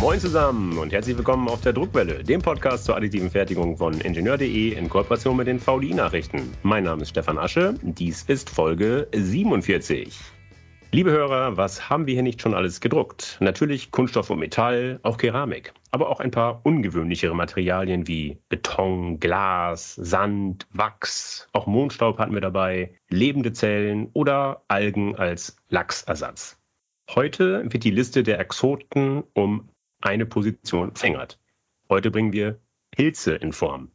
Moin zusammen und herzlich willkommen auf der Druckwelle, dem Podcast zur additiven Fertigung von Ingenieur.de in Kooperation mit den VDI-Nachrichten. Mein Name ist Stefan Asche, dies ist Folge 47. Liebe Hörer, was haben wir hier nicht schon alles gedruckt? Natürlich Kunststoff und Metall, auch Keramik, aber auch ein paar ungewöhnlichere Materialien wie Beton, Glas, Sand, Wachs, auch Mondstaub hatten wir dabei, lebende Zellen oder Algen als Lachsersatz. Heute wird die Liste der Exoten um eine Position verlängert. Heute bringen wir Pilze in Form.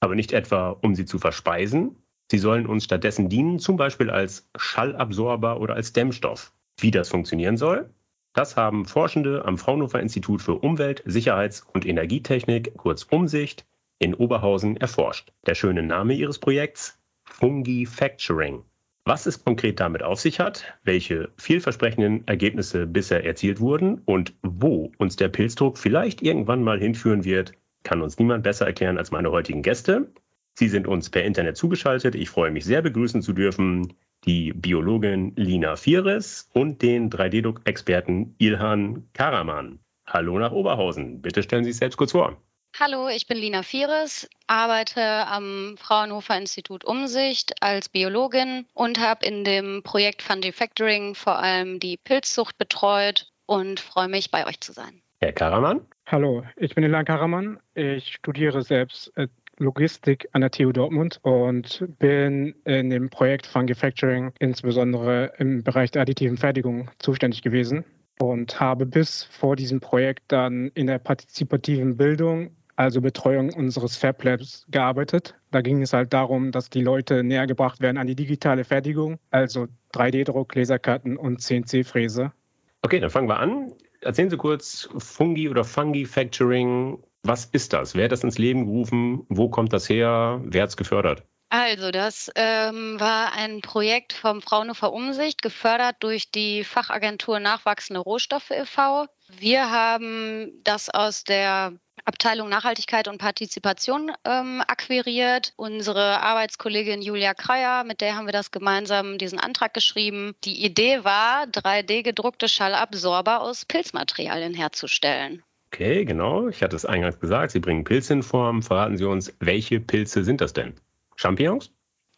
Aber nicht etwa, um sie zu verspeisen. Sie sollen uns stattdessen dienen, zum Beispiel als Schallabsorber oder als Dämmstoff. Wie das funktionieren soll, das haben Forschende am Fraunhofer Institut für Umwelt, Sicherheits- und Energietechnik, kurz Umsicht, in Oberhausen erforscht. Der schöne Name ihres Projekts? Fungi Facturing. Was es konkret damit auf sich hat, welche vielversprechenden Ergebnisse bisher erzielt wurden und wo uns der Pilzdruck vielleicht irgendwann mal hinführen wird, kann uns niemand besser erklären als meine heutigen Gäste. Sie sind uns per Internet zugeschaltet. Ich freue mich sehr begrüßen zu dürfen die Biologin Lina Vieres und den 3D-Druck-Experten Ilhan Karaman. Hallo nach Oberhausen. Bitte stellen Sie sich selbst kurz vor. Hallo, ich bin Lina Vieres, arbeite am Fraunhofer Institut Umsicht als Biologin und habe in dem Projekt Fundy Factoring vor allem die Pilzzucht betreut und freue mich, bei euch zu sein. Herr Karaman? Hallo, ich bin Ilan Karaman. Ich studiere selbst äh, Logistik an der TU Dortmund und bin in dem Projekt Fungi Factoring insbesondere im Bereich der additiven Fertigung zuständig gewesen und habe bis vor diesem Projekt dann in der partizipativen Bildung also Betreuung unseres Fab Labs, gearbeitet. Da ging es halt darum, dass die Leute näher gebracht werden an die digitale Fertigung, also 3D-Druck, Laserkarten und CNC-Fräse. Okay, dann fangen wir an. Erzählen Sie kurz Fungi oder Fungi Factoring. Was ist das? Wer hat das ins Leben gerufen? Wo kommt das her? Wer hat es gefördert? Also, das ähm, war ein Projekt vom Fraunhofer Umsicht, gefördert durch die Fachagentur Nachwachsende Rohstoffe e.V. Wir haben das aus der Abteilung Nachhaltigkeit und Partizipation ähm, akquiriert. Unsere Arbeitskollegin Julia Kreier, mit der haben wir das gemeinsam diesen Antrag geschrieben. Die Idee war, 3D gedruckte Schallabsorber aus Pilzmaterialien herzustellen. Okay, genau. Ich hatte es eingangs gesagt, Sie bringen Pilze in Form. Verraten Sie uns, welche Pilze sind das denn? Champignons?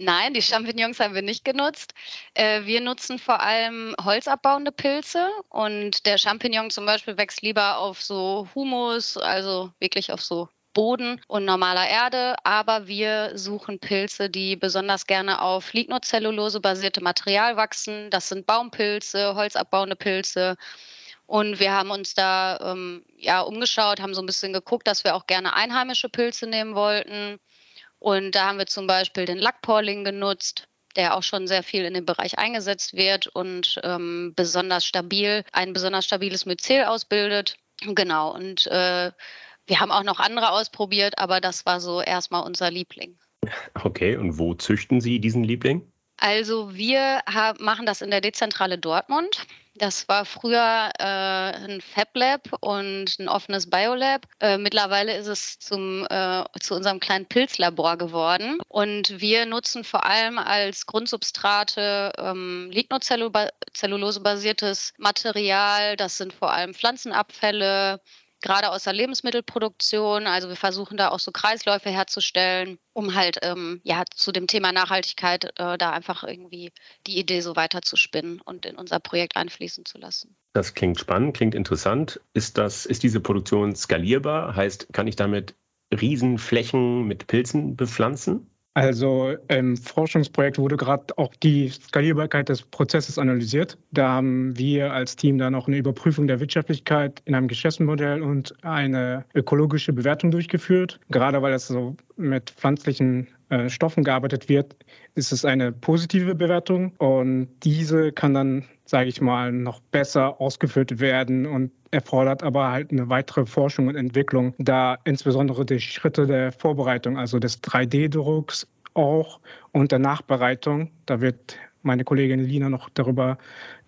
Nein, die Champignons haben wir nicht genutzt. Äh, wir nutzen vor allem holzabbauende Pilze und der Champignon zum Beispiel wächst lieber auf so Humus, also wirklich auf so Boden und normaler Erde, aber wir suchen Pilze, die besonders gerne auf Lignocellulose basierte Material wachsen. Das sind Baumpilze, holzabbauende Pilze. Und wir haben uns da ähm, ja umgeschaut, haben so ein bisschen geguckt, dass wir auch gerne einheimische Pilze nehmen wollten. Und da haben wir zum Beispiel den Lackporling genutzt, der auch schon sehr viel in dem Bereich eingesetzt wird und ähm, besonders stabil, ein besonders stabiles Myzel ausbildet. Genau. Und äh, wir haben auch noch andere ausprobiert, aber das war so erstmal unser Liebling. Okay, und wo züchten Sie diesen Liebling? Also wir haben, machen das in der Dezentrale Dortmund. Das war früher äh, ein Fab Lab und ein offenes Biolab. Äh, mittlerweile ist es zum, äh, zu unserem kleinen Pilzlabor geworden. Und wir nutzen vor allem als Grundsubstrate ähm, Lignocellulose-basiertes Material. Das sind vor allem Pflanzenabfälle, gerade aus der Lebensmittelproduktion. Also wir versuchen da auch so Kreisläufe herzustellen, um halt ähm, ja zu dem Thema Nachhaltigkeit äh, da einfach irgendwie die Idee so weiter zu spinnen und in unser Projekt einfließen zu lassen. Das klingt spannend, klingt interessant. Ist das, ist diese Produktion skalierbar? Heißt, kann ich damit Riesenflächen mit Pilzen bepflanzen? Also im Forschungsprojekt wurde gerade auch die Skalierbarkeit des Prozesses analysiert. Da haben wir als Team dann auch eine Überprüfung der Wirtschaftlichkeit in einem Geschäftsmodell und eine ökologische Bewertung durchgeführt. Gerade weil es so mit pflanzlichen äh, Stoffen gearbeitet wird, ist es eine positive Bewertung und diese kann dann, sage ich mal, noch besser ausgeführt werden und erfordert aber halt eine weitere Forschung und Entwicklung, da insbesondere die Schritte der Vorbereitung, also des 3D-Drucks auch und der Nachbereitung, da wird meine Kollegin Lina noch darüber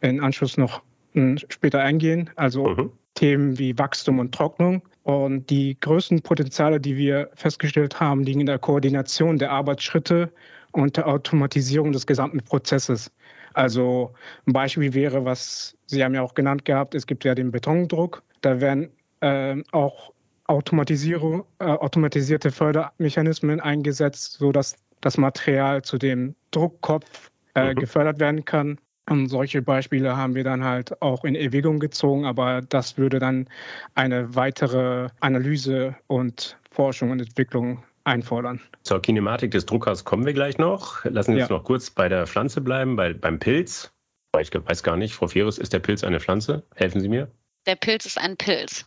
in Anschluss noch hm, später eingehen, also mhm. Themen wie Wachstum und Trocknung. Und die größten Potenziale, die wir festgestellt haben, liegen in der Koordination der Arbeitsschritte und der Automatisierung des gesamten Prozesses. Also ein Beispiel wäre, was Sie haben ja auch genannt gehabt, es gibt ja den Betondruck. Da werden äh, auch Automatisierung, äh, automatisierte Fördermechanismen eingesetzt, sodass das Material zu dem Druckkopf äh, mhm. gefördert werden kann. Und solche Beispiele haben wir dann halt auch in Erwägung gezogen, aber das würde dann eine weitere Analyse und Forschung und Entwicklung einfordern. Zur Kinematik des Druckers kommen wir gleich noch. Lassen Sie uns ja. noch kurz bei der Pflanze bleiben, bei, beim Pilz. Ich weiß gar nicht, Frau Fieres, ist der Pilz eine Pflanze? Helfen Sie mir. Der Pilz ist ein Pilz.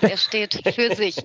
Der steht für sich.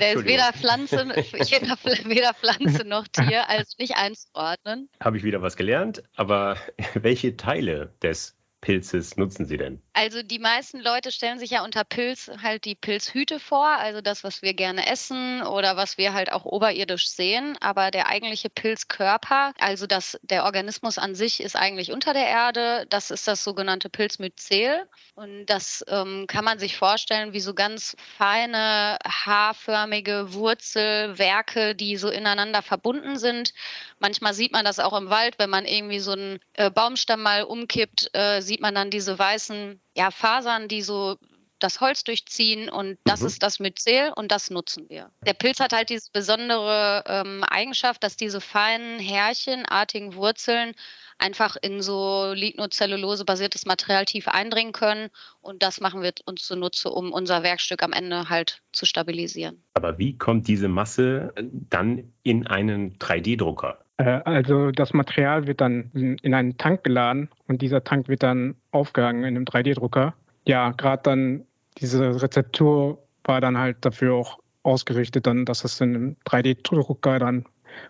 Der ist weder Pflanze, weder Pflanze noch Tier als nicht einzuordnen. Habe ich wieder was gelernt, aber welche Teile des Pilzes nutzen Sie denn? Also die meisten Leute stellen sich ja unter Pilz halt die Pilzhüte vor, also das, was wir gerne essen oder was wir halt auch oberirdisch sehen. Aber der eigentliche Pilzkörper, also das, der Organismus an sich ist eigentlich unter der Erde. Das ist das sogenannte Pilzmyzel. Und das ähm, kann man sich vorstellen wie so ganz feine, haarförmige Wurzelwerke, die so ineinander verbunden sind. Manchmal sieht man das auch im Wald, wenn man irgendwie so einen äh, Baumstamm mal umkippt, äh, sieht man dann diese weißen ja, Fasern, die so das Holz durchziehen und das mhm. ist das Myzel und das nutzen wir. Der Pilz hat halt diese besondere ähm, Eigenschaft, dass diese feinen Härchenartigen Wurzeln einfach in so Lignocellulose-basiertes Material tief eindringen können und das machen wir uns zunutze, um unser Werkstück am Ende halt zu stabilisieren. Aber wie kommt diese Masse dann in einen 3D-Drucker? Äh, also das Material wird dann in einen Tank geladen und dieser Tank wird dann aufgehangen in einem 3D-Drucker. Ja, gerade dann diese Rezeptur war dann halt dafür auch ausgerichtet, dann, dass es in einem 3D-Drucker dann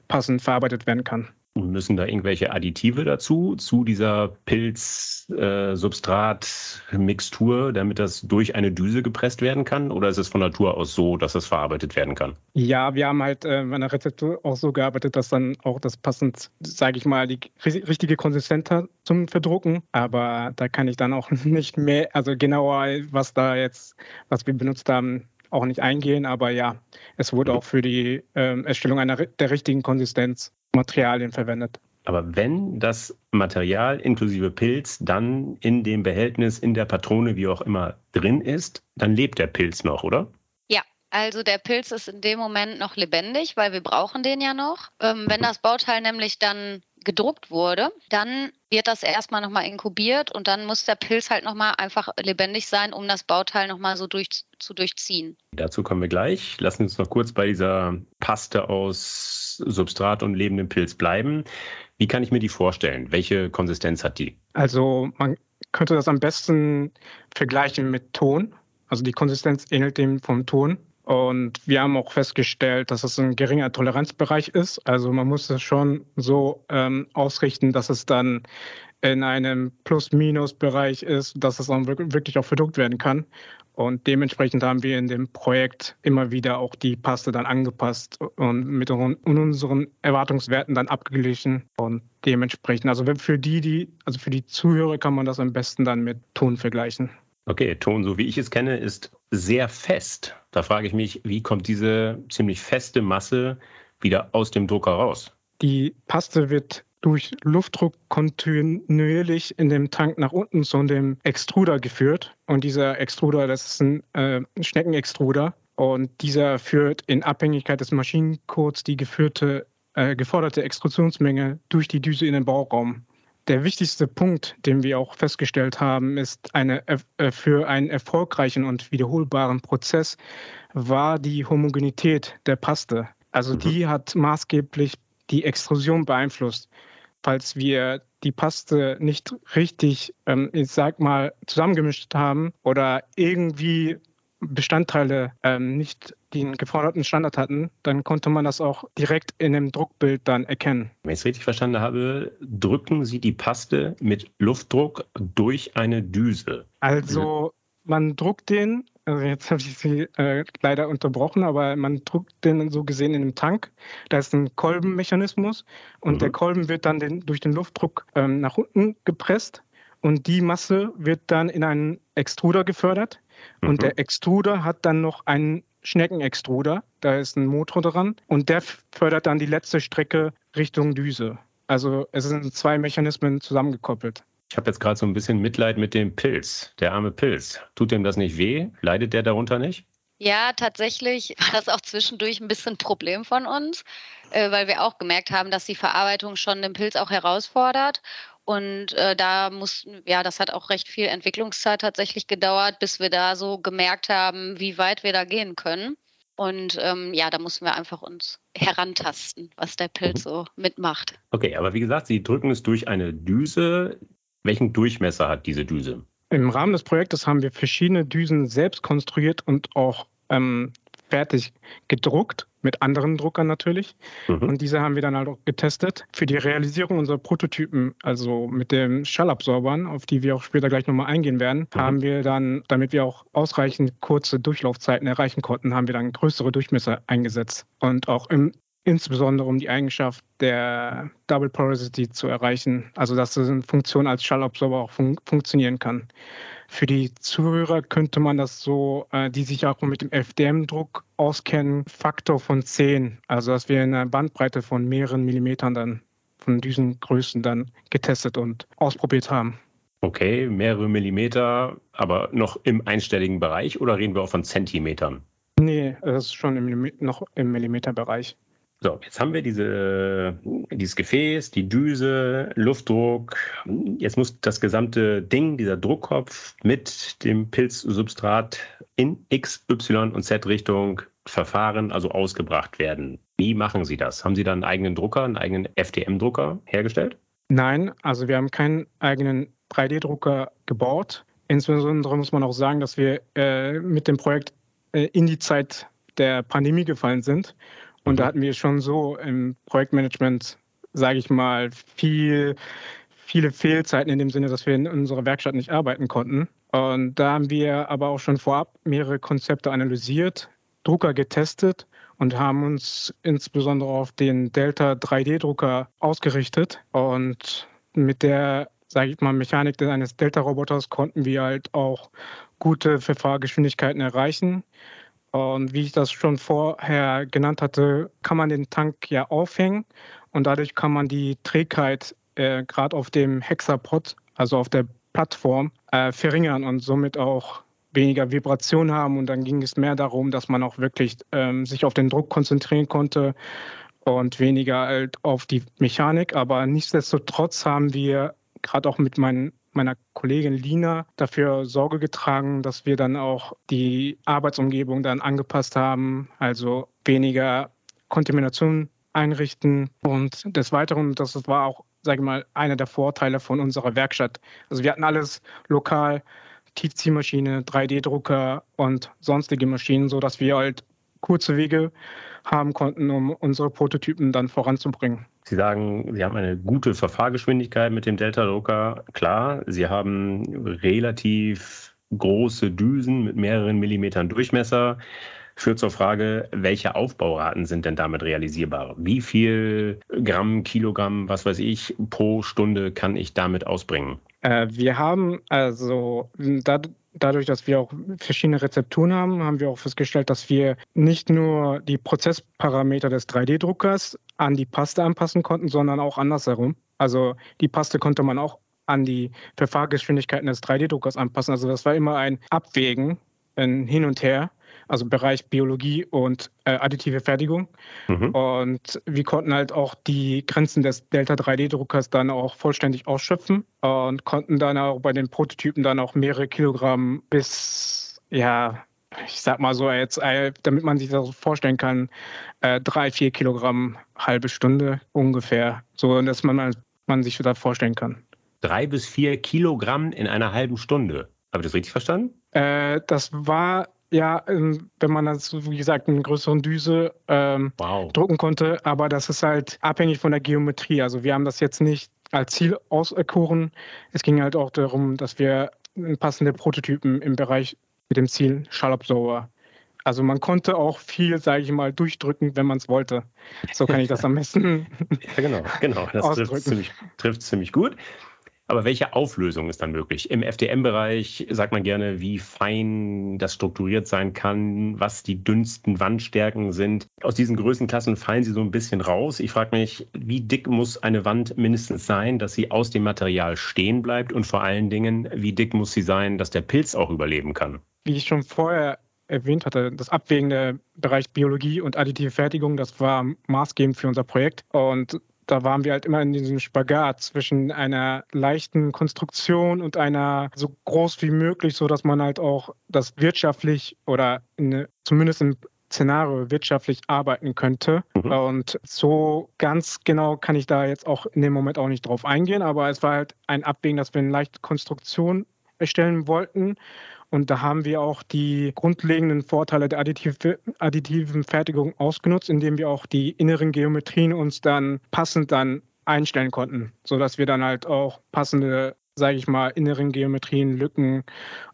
passend verarbeitet werden kann. Müssen da irgendwelche Additive dazu, zu dieser Pilz-Substrat-Mixtur, äh, damit das durch eine Düse gepresst werden kann? Oder ist es von Natur aus so, dass das verarbeitet werden kann? Ja, wir haben halt äh, an der Rezeptur auch so gearbeitet, dass dann auch das passend, sage ich mal, die richtige Konsistenz hat zum Verdrucken. Aber da kann ich dann auch nicht mehr, also genauer, was da jetzt, was wir benutzt haben, auch nicht eingehen, aber ja, es wurde auch für die äh, Erstellung einer der richtigen Konsistenz Materialien verwendet. Aber wenn das Material inklusive Pilz dann in dem Behältnis, in der Patrone, wie auch immer, drin ist, dann lebt der Pilz noch, oder? Ja, also der Pilz ist in dem Moment noch lebendig, weil wir brauchen den ja noch. Ähm, wenn das Bauteil nämlich dann gedruckt wurde, dann wird das erstmal nochmal inkubiert und dann muss der Pilz halt nochmal einfach lebendig sein, um das Bauteil nochmal so durch, zu durchziehen. Dazu kommen wir gleich. Lassen Sie uns noch kurz bei dieser Paste aus Substrat und lebendem Pilz bleiben. Wie kann ich mir die vorstellen? Welche Konsistenz hat die? Also man könnte das am besten vergleichen mit Ton. Also die Konsistenz ähnelt dem vom Ton. Und wir haben auch festgestellt, dass es ein geringer Toleranzbereich ist. Also man muss es schon so ähm, ausrichten, dass es dann in einem Plus-Minus-Bereich ist, dass es dann wirklich auch verdruckt werden kann. Und dementsprechend haben wir in dem Projekt immer wieder auch die Paste dann angepasst und mit unseren Erwartungswerten dann abgeglichen. Und dementsprechend, also für die, die, also für die Zuhörer kann man das am besten dann mit Ton vergleichen. Okay, Ton, so wie ich es kenne, ist sehr fest. Da frage ich mich, wie kommt diese ziemlich feste Masse wieder aus dem Drucker raus? Die Paste wird durch Luftdruck kontinuierlich in dem Tank nach unten zu dem Extruder geführt. Und dieser Extruder, das ist ein äh, Schneckenextruder. Und dieser führt in Abhängigkeit des Maschinencodes die geführte, äh, geforderte Extrusionsmenge durch die Düse in den Bauraum. Der wichtigste Punkt, den wir auch festgestellt haben, ist eine, äh, für einen erfolgreichen und wiederholbaren Prozess war die Homogenität der Paste. Also mhm. die hat maßgeblich die Extrusion beeinflusst. Falls wir die Paste nicht richtig, ähm, ich sag mal, zusammengemischt haben oder irgendwie Bestandteile ähm, nicht den geforderten Standard hatten, dann konnte man das auch direkt in dem Druckbild dann erkennen. Wenn ich es richtig verstanden habe, drücken Sie die Paste mit Luftdruck durch eine Düse. Also man druckt den, also jetzt habe ich Sie äh, leider unterbrochen, aber man druckt den so gesehen in einem Tank. Da ist ein Kolbenmechanismus und mhm. der Kolben wird dann den, durch den Luftdruck ähm, nach unten gepresst und die Masse wird dann in einen Extruder gefördert. Und mhm. der Extruder hat dann noch einen Schneckenextruder, da ist ein Motor dran und der fördert dann die letzte Strecke Richtung Düse. Also es sind zwei Mechanismen zusammengekoppelt. Ich habe jetzt gerade so ein bisschen Mitleid mit dem Pilz, der arme Pilz. Tut dem das nicht weh? Leidet der darunter nicht? Ja, tatsächlich war das auch zwischendurch ein bisschen ein Problem von uns, äh, weil wir auch gemerkt haben, dass die Verarbeitung schon den Pilz auch herausfordert. Und äh, da mussten, ja, das hat auch recht viel Entwicklungszeit tatsächlich gedauert, bis wir da so gemerkt haben, wie weit wir da gehen können. Und ähm, ja, da mussten wir einfach uns herantasten, was der Pilz so mitmacht. Okay, aber wie gesagt, Sie drücken es durch eine Düse. Welchen Durchmesser hat diese Düse? Im Rahmen des Projektes haben wir verschiedene Düsen selbst konstruiert und auch ähm, fertig gedruckt, mit anderen Druckern natürlich. Mhm. Und diese haben wir dann halt auch getestet. Für die Realisierung unserer Prototypen, also mit den Schallabsorbern, auf die wir auch später gleich nochmal eingehen werden, mhm. haben wir dann, damit wir auch ausreichend kurze Durchlaufzeiten erreichen konnten, haben wir dann größere Durchmesser eingesetzt. Und auch im insbesondere um die Eigenschaft der Double Porosity zu erreichen, also dass eine Funktion als Schallabsorber auch fun funktionieren kann. Für die Zuhörer könnte man das so, äh, die sich auch mit dem FDM-Druck auskennen, Faktor von 10, also dass wir eine Bandbreite von mehreren Millimetern dann von diesen Größen dann getestet und ausprobiert haben. Okay, mehrere Millimeter, aber noch im einstelligen Bereich oder reden wir auch von Zentimetern? Nee, das ist schon im, noch im Millimeterbereich. So, jetzt haben wir diese, dieses Gefäß, die Düse, Luftdruck. Jetzt muss das gesamte Ding, dieser Druckkopf mit dem Pilzsubstrat in X, Y und Z-Richtung verfahren, also ausgebracht werden. Wie machen Sie das? Haben Sie da einen eigenen Drucker, einen eigenen FDM-Drucker hergestellt? Nein, also wir haben keinen eigenen 3D-Drucker gebaut. Insbesondere muss man auch sagen, dass wir äh, mit dem Projekt äh, in die Zeit der Pandemie gefallen sind und da mhm. hatten wir schon so im Projektmanagement, sage ich mal, viel, viele Fehlzeiten in dem Sinne, dass wir in unserer Werkstatt nicht arbeiten konnten. Und da haben wir aber auch schon vorab mehrere Konzepte analysiert, Drucker getestet und haben uns insbesondere auf den Delta 3D-Drucker ausgerichtet. Und mit der, sage ich mal, Mechanik eines Delta-Roboters konnten wir halt auch gute Verfahrgeschwindigkeiten erreichen. Und wie ich das schon vorher genannt hatte, kann man den Tank ja aufhängen und dadurch kann man die Trägheit äh, gerade auf dem Hexapod, also auf der Plattform, äh, verringern und somit auch weniger Vibration haben. Und dann ging es mehr darum, dass man auch wirklich ähm, sich auf den Druck konzentrieren konnte und weniger halt auf die Mechanik. Aber nichtsdestotrotz haben wir gerade auch mit meinen meiner Kollegin Lina dafür Sorge getragen, dass wir dann auch die Arbeitsumgebung dann angepasst haben, also weniger Kontamination einrichten. Und des Weiteren, das war auch, sage ich mal, einer der Vorteile von unserer Werkstatt. Also wir hatten alles lokal, Tiefziehmaschine, 3D-Drucker und sonstige Maschinen, sodass wir halt kurze Wege haben konnten, um unsere Prototypen dann voranzubringen. Sie sagen, Sie haben eine gute Verfahrgeschwindigkeit mit dem Delta-Drucker. Klar, Sie haben relativ große Düsen mit mehreren Millimetern Durchmesser. Führt zur Frage, welche Aufbauraten sind denn damit realisierbar? Wie viel Gramm, Kilogramm, was weiß ich, pro Stunde kann ich damit ausbringen? Äh, wir haben also, da, dadurch, dass wir auch verschiedene Rezepturen haben, haben wir auch festgestellt, dass wir nicht nur die Prozessparameter des 3D-Druckers an die Paste anpassen konnten, sondern auch andersherum. Also die Paste konnte man auch an die Verfahrgeschwindigkeiten des 3D-Druckers anpassen. Also das war immer ein Abwägen, ein Hin und Her also Bereich Biologie und äh, additive Fertigung. Mhm. Und wir konnten halt auch die Grenzen des Delta 3D-Druckers dann auch vollständig ausschöpfen und konnten dann auch bei den Prototypen dann auch mehrere Kilogramm bis, ja, ich sag mal so jetzt, äh, damit man sich das vorstellen kann, äh, drei, vier Kilogramm halbe Stunde ungefähr, so dass man, man sich das vorstellen kann. Drei bis vier Kilogramm in einer halben Stunde. Habe ich das richtig verstanden? Äh, das war ja, ähm, wenn man das, wie gesagt, in größeren Düse ähm, wow. drucken konnte. Aber das ist halt abhängig von der Geometrie. Also wir haben das jetzt nicht als Ziel auserkoren. Es ging halt auch darum, dass wir passende Prototypen im Bereich mit dem Ziel Schallabsorber. Also man konnte auch viel, sage ich mal, durchdrücken, wenn man es wollte. So kann ich das am besten. ja, genau, genau. Das trifft ziemlich, trifft ziemlich gut. Aber welche Auflösung ist dann möglich? Im FDM-Bereich sagt man gerne, wie fein das strukturiert sein kann, was die dünnsten Wandstärken sind. Aus diesen Größenklassen fallen sie so ein bisschen raus. Ich frage mich, wie dick muss eine Wand mindestens sein, dass sie aus dem Material stehen bleibt? Und vor allen Dingen, wie dick muss sie sein, dass der Pilz auch überleben kann? Wie ich schon vorher erwähnt hatte, das Abwägen der Bereich Biologie und additive Fertigung, das war maßgebend für unser Projekt. Und da waren wir halt immer in diesem Spagat zwischen einer leichten Konstruktion und einer so groß wie möglich, so dass man halt auch das wirtschaftlich oder eine, zumindest im Szenario wirtschaftlich arbeiten könnte. Mhm. Und so ganz genau kann ich da jetzt auch in dem Moment auch nicht drauf eingehen, aber es war halt ein Abwägen, dass wir eine leichte Konstruktion erstellen wollten und da haben wir auch die grundlegenden Vorteile der additiven Fertigung ausgenutzt, indem wir auch die inneren Geometrien uns dann passend dann einstellen konnten, sodass wir dann halt auch passende, sage ich mal, inneren Geometrien, Lücken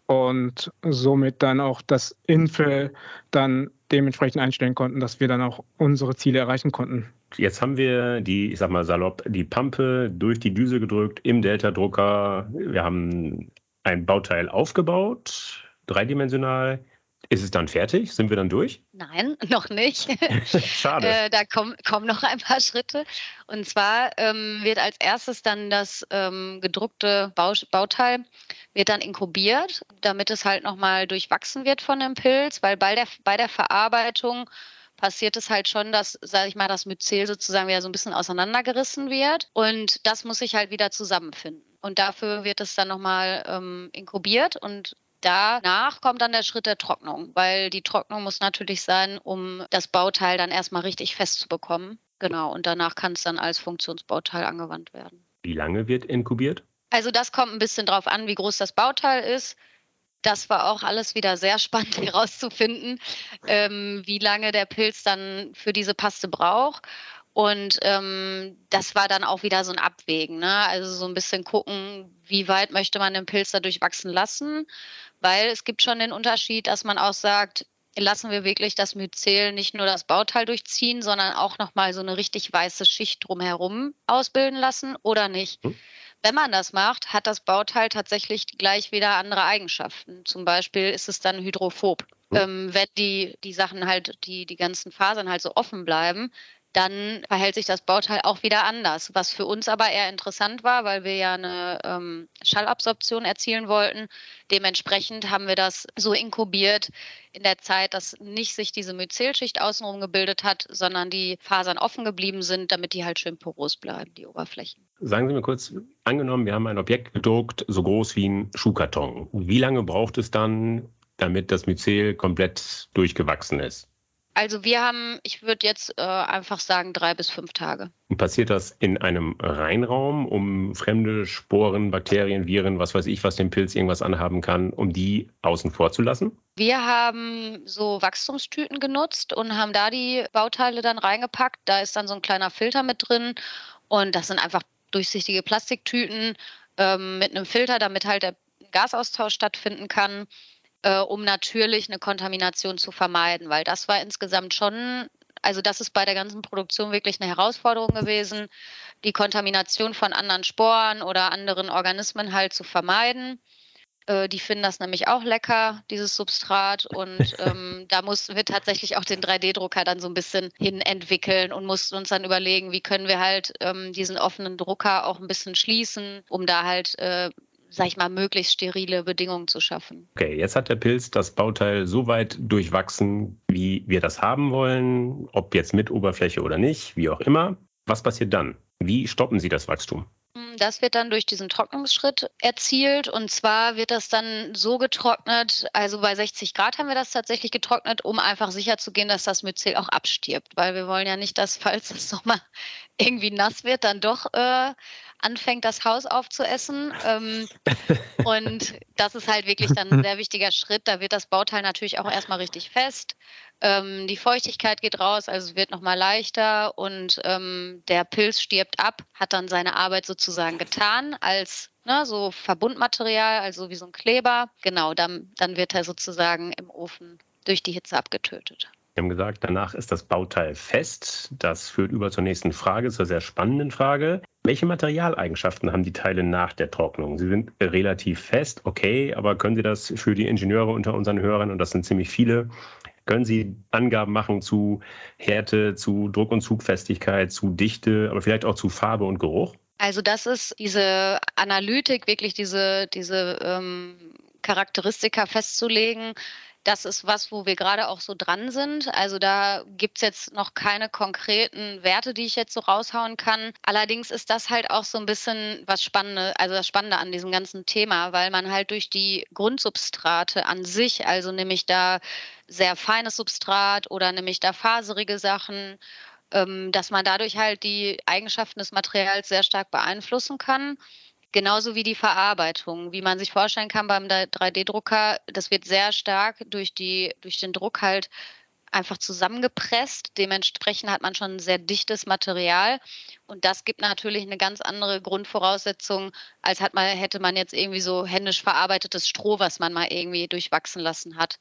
und somit dann auch das Infill dann dementsprechend einstellen konnten, dass wir dann auch unsere Ziele erreichen konnten. Jetzt haben wir die, ich sag mal salopp, die Pampe durch die Düse gedrückt im Delta-Drucker. Wir haben ein Bauteil aufgebaut, dreidimensional. Ist es dann fertig? Sind wir dann durch? Nein, noch nicht. Schade. äh, da kommen, kommen noch ein paar Schritte. Und zwar ähm, wird als erstes dann das ähm, gedruckte Bau Bauteil wird dann inkubiert, damit es halt nochmal durchwachsen wird von dem Pilz, weil bei der, bei der Verarbeitung passiert es halt schon, dass, sage ich mal, das Myzel sozusagen wieder so ein bisschen auseinandergerissen wird. Und das muss sich halt wieder zusammenfinden. Und dafür wird es dann nochmal ähm, inkubiert und Danach kommt dann der Schritt der Trocknung, weil die Trocknung muss natürlich sein, um das Bauteil dann erstmal richtig festzubekommen. Genau, und danach kann es dann als Funktionsbauteil angewandt werden. Wie lange wird inkubiert? Also das kommt ein bisschen drauf an, wie groß das Bauteil ist. Das war auch alles wieder sehr spannend herauszufinden, ähm, wie lange der Pilz dann für diese Paste braucht. Und ähm, das war dann auch wieder so ein Abwägen. Ne? Also so ein bisschen gucken, wie weit möchte man den Pilz dadurch wachsen lassen. Weil es gibt schon den Unterschied, dass man auch sagt, lassen wir wirklich das Myzel nicht nur das Bauteil durchziehen, sondern auch nochmal so eine richtig weiße Schicht drumherum ausbilden lassen oder nicht. Hm. Wenn man das macht, hat das Bauteil tatsächlich gleich wieder andere Eigenschaften. Zum Beispiel ist es dann hydrophob. Hm. Ähm, wenn die, die Sachen halt, die, die ganzen Fasern halt so offen bleiben, dann verhält sich das Bauteil auch wieder anders. Was für uns aber eher interessant war, weil wir ja eine ähm, Schallabsorption erzielen wollten. Dementsprechend haben wir das so inkubiert in der Zeit, dass nicht sich diese Myzelschicht außenrum gebildet hat, sondern die Fasern offen geblieben sind, damit die halt schön poros bleiben, die Oberflächen. Sagen Sie mir kurz, angenommen, wir haben ein Objekt gedruckt, so groß wie ein Schuhkarton. Wie lange braucht es dann, damit das Myzel komplett durchgewachsen ist? Also wir haben, ich würde jetzt äh, einfach sagen, drei bis fünf Tage. Und passiert das in einem Reinraum, um fremde Sporen, Bakterien, Viren, was weiß ich, was den Pilz irgendwas anhaben kann, um die außen vor zu lassen? Wir haben so Wachstumstüten genutzt und haben da die Bauteile dann reingepackt. Da ist dann so ein kleiner Filter mit drin und das sind einfach durchsichtige Plastiktüten ähm, mit einem Filter, damit halt der Gasaustausch stattfinden kann äh, um natürlich eine Kontamination zu vermeiden, weil das war insgesamt schon, also das ist bei der ganzen Produktion wirklich eine Herausforderung gewesen, die Kontamination von anderen Sporen oder anderen Organismen halt zu vermeiden. Äh, die finden das nämlich auch lecker, dieses Substrat. Und ähm, da mussten wir tatsächlich auch den 3D-Drucker dann so ein bisschen hin entwickeln und mussten uns dann überlegen, wie können wir halt ähm, diesen offenen Drucker auch ein bisschen schließen, um da halt äh, sag ich mal, möglichst sterile Bedingungen zu schaffen. Okay, jetzt hat der Pilz das Bauteil so weit durchwachsen, wie wir das haben wollen, ob jetzt mit Oberfläche oder nicht, wie auch immer. Was passiert dann? Wie stoppen Sie das Wachstum? Hm, das wird dann durch diesen Trocknungsschritt erzielt. Und zwar wird das dann so getrocknet, also bei 60 Grad haben wir das tatsächlich getrocknet, um einfach sicherzugehen, dass das Myzel auch abstirbt. Weil wir wollen ja nicht, dass, falls es nochmal irgendwie nass wird, dann doch äh, anfängt, das Haus aufzuessen. Ähm, und das ist halt wirklich dann ein sehr wichtiger Schritt. Da wird das Bauteil natürlich auch erstmal richtig fest. Ähm, die Feuchtigkeit geht raus, also wird nochmal leichter und ähm, der Pilz stirbt ab, hat dann seine Arbeit sozusagen getan als ne, so Verbundmaterial, also wie so ein Kleber. Genau, dann, dann wird er sozusagen im Ofen durch die Hitze abgetötet. Wir haben gesagt, danach ist das Bauteil fest. Das führt über zur nächsten Frage, zur sehr spannenden Frage. Welche Materialeigenschaften haben die Teile nach der Trocknung? Sie sind relativ fest, okay, aber können Sie das für die Ingenieure unter unseren Hörern, und das sind ziemlich viele, können Sie Angaben machen zu Härte, zu Druck- und Zugfestigkeit, zu Dichte, aber vielleicht auch zu Farbe und Geruch? Also das ist diese Analytik, wirklich diese, diese ähm, Charakteristika festzulegen, das ist was, wo wir gerade auch so dran sind. Also da gibt es jetzt noch keine konkreten Werte, die ich jetzt so raushauen kann. Allerdings ist das halt auch so ein bisschen was Spannende, also das Spannende an diesem ganzen Thema, weil man halt durch die Grundsubstrate an sich, also nämlich da sehr feines Substrat oder nämlich da faserige Sachen, ähm, dass man dadurch halt die Eigenschaften des Materials sehr stark beeinflussen kann. Genauso wie die Verarbeitung. Wie man sich vorstellen kann beim 3D-Drucker, das wird sehr stark durch, die, durch den Druck halt einfach zusammengepresst. Dementsprechend hat man schon ein sehr dichtes Material. Und das gibt natürlich eine ganz andere Grundvoraussetzung, als hat man, hätte man jetzt irgendwie so händisch verarbeitetes Stroh, was man mal irgendwie durchwachsen lassen hat.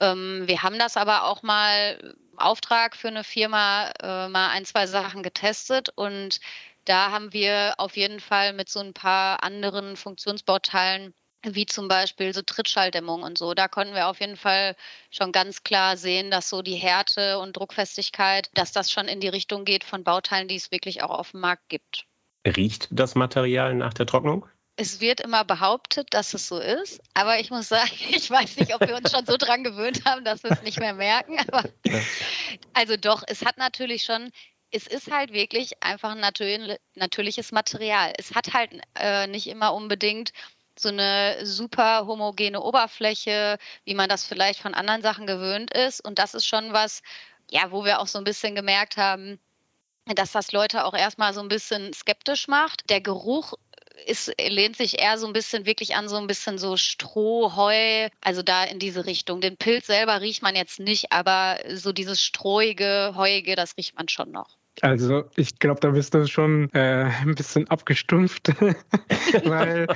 Ähm, wir haben das aber auch mal Auftrag für eine Firma äh, mal ein, zwei Sachen getestet und da haben wir auf jeden Fall mit so ein paar anderen Funktionsbauteilen wie zum Beispiel so Trittschalldämmung und so. Da konnten wir auf jeden Fall schon ganz klar sehen, dass so die Härte und Druckfestigkeit, dass das schon in die Richtung geht von Bauteilen, die es wirklich auch auf dem Markt gibt. Riecht das Material nach der Trocknung? Es wird immer behauptet, dass es so ist, aber ich muss sagen, ich weiß nicht, ob wir uns schon so dran gewöhnt haben, dass wir es nicht mehr merken. Aber also doch, es hat natürlich schon es ist halt wirklich einfach ein natürliches Material. Es hat halt äh, nicht immer unbedingt so eine super homogene Oberfläche, wie man das vielleicht von anderen Sachen gewöhnt ist. Und das ist schon was, ja, wo wir auch so ein bisschen gemerkt haben, dass das Leute auch erstmal so ein bisschen skeptisch macht. Der Geruch ist, lehnt sich eher so ein bisschen wirklich an so ein bisschen so Stroh, Heu, also da in diese Richtung. Den Pilz selber riecht man jetzt nicht, aber so dieses strohige, heuige, das riecht man schon noch. Also ich glaube, da bist du schon äh, ein bisschen abgestumpft, weil,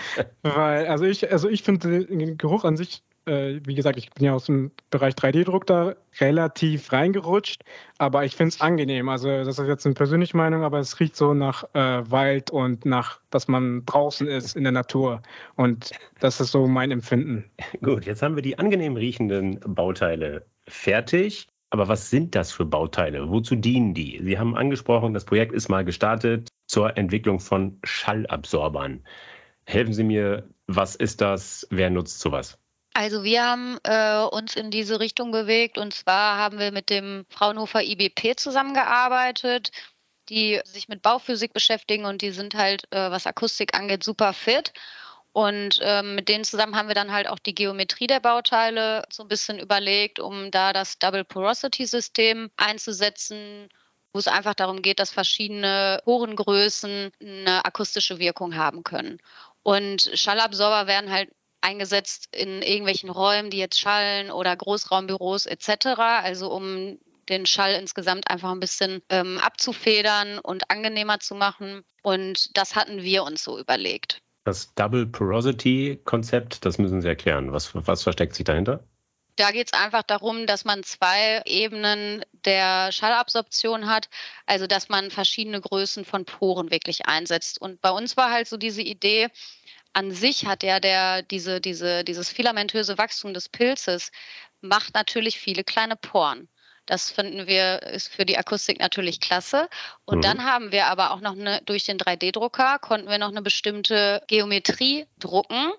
weil also ich, also ich finde den Geruch an sich, äh, wie gesagt, ich bin ja aus dem Bereich 3D-Druck da relativ reingerutscht, aber ich finde es angenehm. Also das ist jetzt eine persönliche Meinung, aber es riecht so nach äh, Wald und nach, dass man draußen ist in der Natur und das ist so mein Empfinden. Gut, jetzt haben wir die angenehm riechenden Bauteile fertig. Aber was sind das für Bauteile? Wozu dienen die? Sie haben angesprochen, das Projekt ist mal gestartet zur Entwicklung von Schallabsorbern. Helfen Sie mir, was ist das? Wer nutzt sowas? Also wir haben äh, uns in diese Richtung bewegt und zwar haben wir mit dem Fraunhofer IBP zusammengearbeitet, die sich mit Bauphysik beschäftigen und die sind halt, äh, was Akustik angeht, super fit. Und ähm, mit denen zusammen haben wir dann halt auch die Geometrie der Bauteile so ein bisschen überlegt, um da das Double Porosity System einzusetzen, wo es einfach darum geht, dass verschiedene Porengrößen eine akustische Wirkung haben können. Und Schallabsorber werden halt eingesetzt in irgendwelchen Räumen, die jetzt schallen oder Großraumbüros etc. Also um den Schall insgesamt einfach ein bisschen ähm, abzufedern und angenehmer zu machen. Und das hatten wir uns so überlegt. Das Double Porosity-Konzept, das müssen Sie erklären. Was, was versteckt sich dahinter? Da geht es einfach darum, dass man zwei Ebenen der Schallabsorption hat, also dass man verschiedene Größen von Poren wirklich einsetzt. Und bei uns war halt so diese Idee, an sich hat ja der, diese, diese, dieses filamentöse Wachstum des Pilzes macht natürlich viele kleine Poren. Das finden wir ist für die Akustik natürlich klasse. Und mhm. dann haben wir aber auch noch eine, durch den 3D-Drucker konnten wir noch eine bestimmte Geometrie drucken,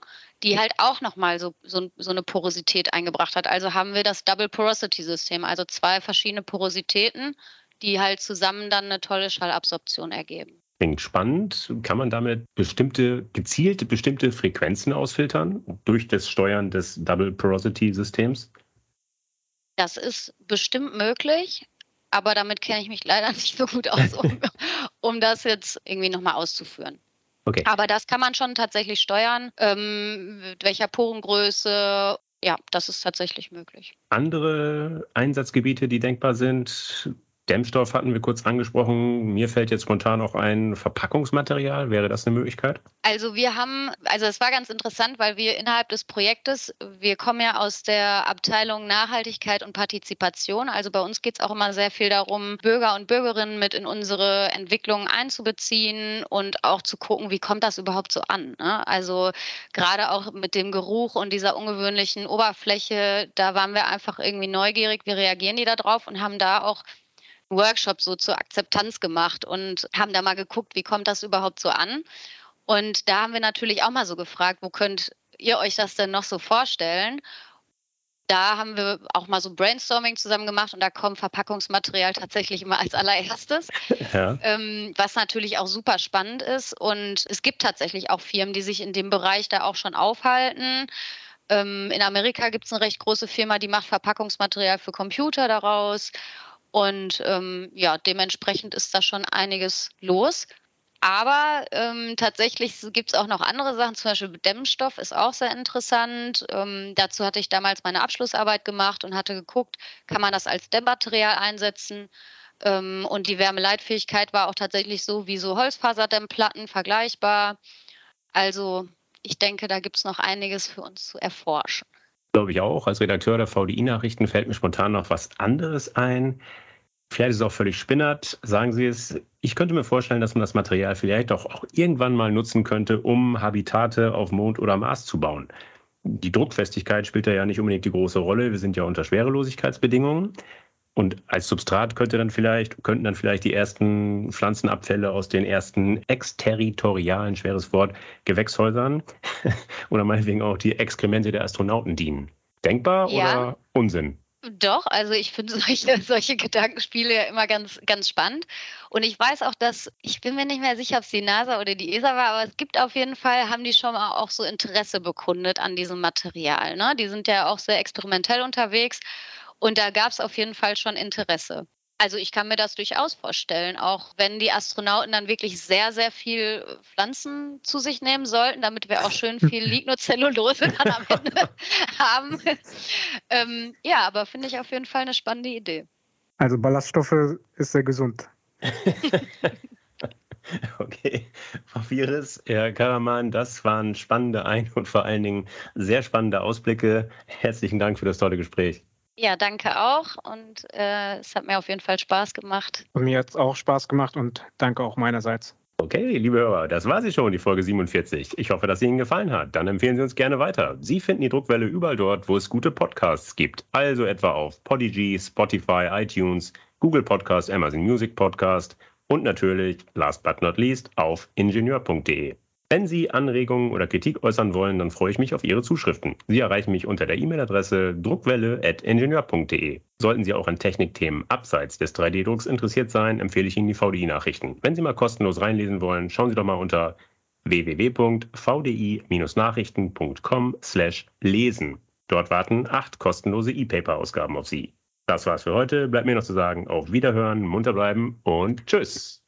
die halt auch nochmal so, so, so eine Porosität eingebracht hat. Also haben wir das Double Porosity System, also zwei verschiedene Porositäten, die halt zusammen dann eine tolle Schallabsorption ergeben. Klingt spannend. Kann man damit bestimmte, gezielt bestimmte Frequenzen ausfiltern durch das Steuern des Double Porosity Systems? Das ist bestimmt möglich, aber damit kenne ich mich leider nicht so gut aus, um, um das jetzt irgendwie nochmal auszuführen. Okay. Aber das kann man schon tatsächlich steuern, ähm, mit welcher Porengröße. Ja, das ist tatsächlich möglich. Andere Einsatzgebiete, die denkbar sind, Dämmstoff hatten wir kurz angesprochen. Mir fällt jetzt spontan auch ein Verpackungsmaterial. Wäre das eine Möglichkeit? Also wir haben, also es war ganz interessant, weil wir innerhalb des Projektes, wir kommen ja aus der Abteilung Nachhaltigkeit und Partizipation. Also bei uns geht es auch immer sehr viel darum, Bürger und Bürgerinnen mit in unsere Entwicklung einzubeziehen und auch zu gucken, wie kommt das überhaupt so an. Ne? Also gerade auch mit dem Geruch und dieser ungewöhnlichen Oberfläche, da waren wir einfach irgendwie neugierig, wie reagieren die da drauf und haben da auch Workshop so zur Akzeptanz gemacht und haben da mal geguckt, wie kommt das überhaupt so an. Und da haben wir natürlich auch mal so gefragt, wo könnt ihr euch das denn noch so vorstellen? Da haben wir auch mal so Brainstorming zusammen gemacht und da kommt Verpackungsmaterial tatsächlich immer als allererstes, ja. ähm, was natürlich auch super spannend ist. Und es gibt tatsächlich auch Firmen, die sich in dem Bereich da auch schon aufhalten. Ähm, in Amerika gibt es eine recht große Firma, die macht Verpackungsmaterial für Computer daraus. Und ähm, ja, dementsprechend ist da schon einiges los. Aber ähm, tatsächlich gibt es auch noch andere Sachen, zum Beispiel Dämmstoff ist auch sehr interessant. Ähm, dazu hatte ich damals meine Abschlussarbeit gemacht und hatte geguckt, kann man das als Dämmmaterial einsetzen. Ähm, und die Wärmeleitfähigkeit war auch tatsächlich so wie so Holzfaserdämmplatten vergleichbar. Also ich denke, da gibt es noch einiges für uns zu erforschen. Glaube ich auch. Als Redakteur der VDI-Nachrichten fällt mir spontan noch was anderes ein. Vielleicht ist es auch völlig spinnert, sagen Sie es. Ich könnte mir vorstellen, dass man das Material vielleicht auch, auch irgendwann mal nutzen könnte, um Habitate auf Mond oder Mars zu bauen. Die Druckfestigkeit spielt da ja nicht unbedingt die große Rolle. Wir sind ja unter Schwerelosigkeitsbedingungen. Und als Substrat könnte dann vielleicht, könnten dann vielleicht die ersten Pflanzenabfälle aus den ersten exterritorialen, schweres Wort, Gewächshäusern oder meinetwegen auch die Exkremente der Astronauten dienen. Denkbar ja. oder Unsinn? Doch, also ich finde solche, solche Gedankenspiele ja immer ganz, ganz spannend. Und ich weiß auch, dass, ich bin mir nicht mehr sicher, ob es die NASA oder die ESA war, aber es gibt auf jeden Fall, haben die schon mal auch so Interesse bekundet an diesem Material. Ne? Die sind ja auch sehr experimentell unterwegs und da gab es auf jeden Fall schon Interesse. Also ich kann mir das durchaus vorstellen, auch wenn die Astronauten dann wirklich sehr, sehr viel Pflanzen zu sich nehmen sollten, damit wir auch schön viel Lignocellulose dann am Ende haben. ähm, ja, aber finde ich auf jeden Fall eine spannende Idee. Also Ballaststoffe ist sehr gesund. Okay, Frau Vieres, Herr Karaman, das waren spannende Ein- und vor allen Dingen sehr spannende Ausblicke. Herzlichen Dank für das tolle Gespräch. Ja, danke auch und äh, es hat mir auf jeden Fall Spaß gemacht. Und mir hat es auch Spaß gemacht und danke auch meinerseits. Okay, liebe Hörer, das war sie schon, die Folge 47. Ich hoffe, dass sie Ihnen gefallen hat. Dann empfehlen Sie uns gerne weiter. Sie finden die Druckwelle überall dort, wo es gute Podcasts gibt. Also etwa auf Podigy, Spotify, iTunes, Google Podcast, Amazon Music Podcast und natürlich, last but not least, auf ingenieur.de. Wenn Sie Anregungen oder Kritik äußern wollen, dann freue ich mich auf Ihre Zuschriften. Sie erreichen mich unter der E-Mail-Adresse druckwelle.ingenieur.de. Sollten Sie auch an Technikthemen abseits des 3D-Drucks interessiert sein, empfehle ich Ihnen die VDI-Nachrichten. Wenn Sie mal kostenlos reinlesen wollen, schauen Sie doch mal unter www.vdi-nachrichten.com/lesen. Dort warten acht kostenlose E-Paper-Ausgaben auf Sie. Das war's für heute. Bleibt mir noch zu sagen, auf Wiederhören, munter bleiben und tschüss.